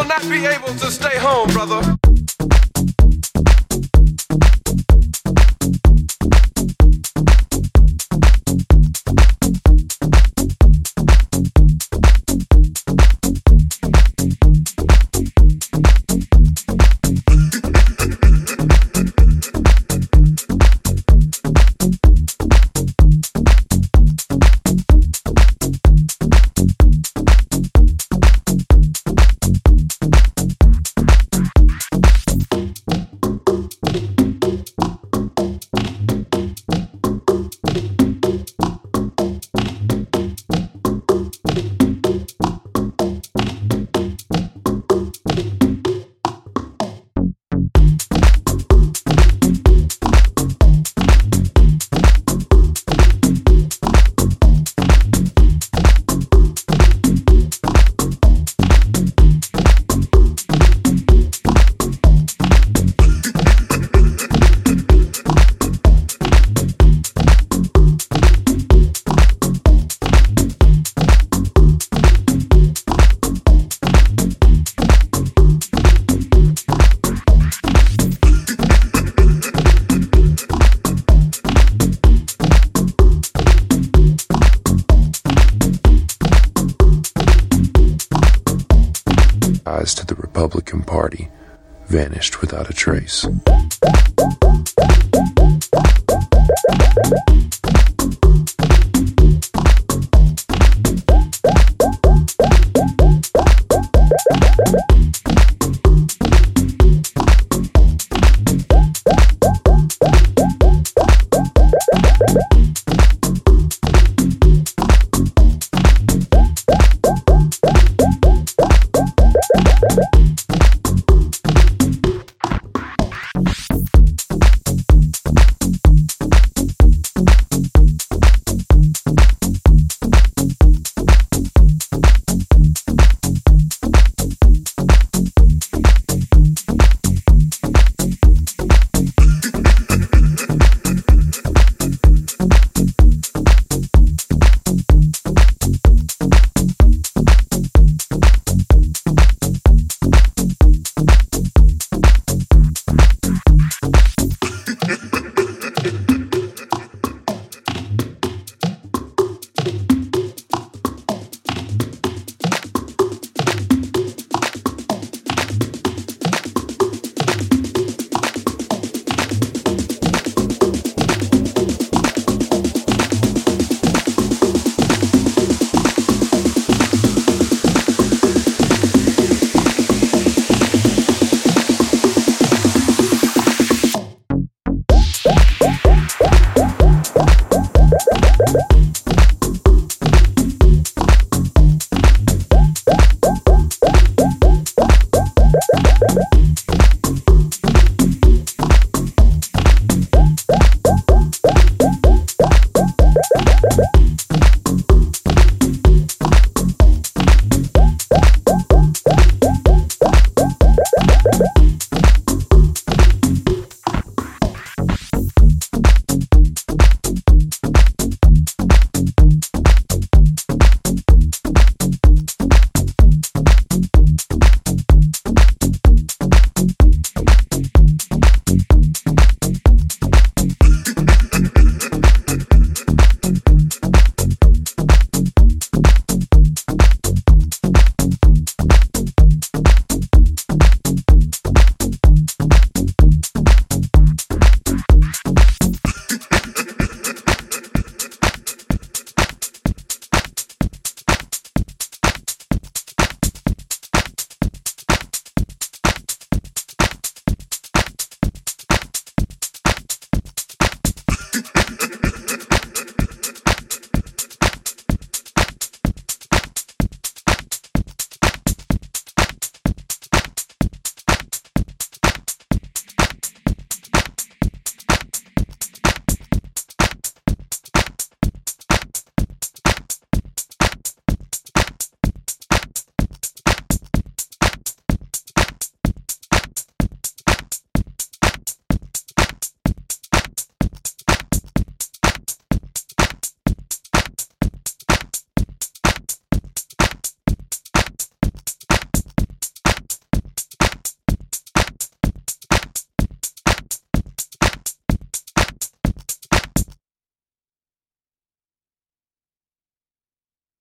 not be able to stay home, brother. Republican Party vanished without a trace.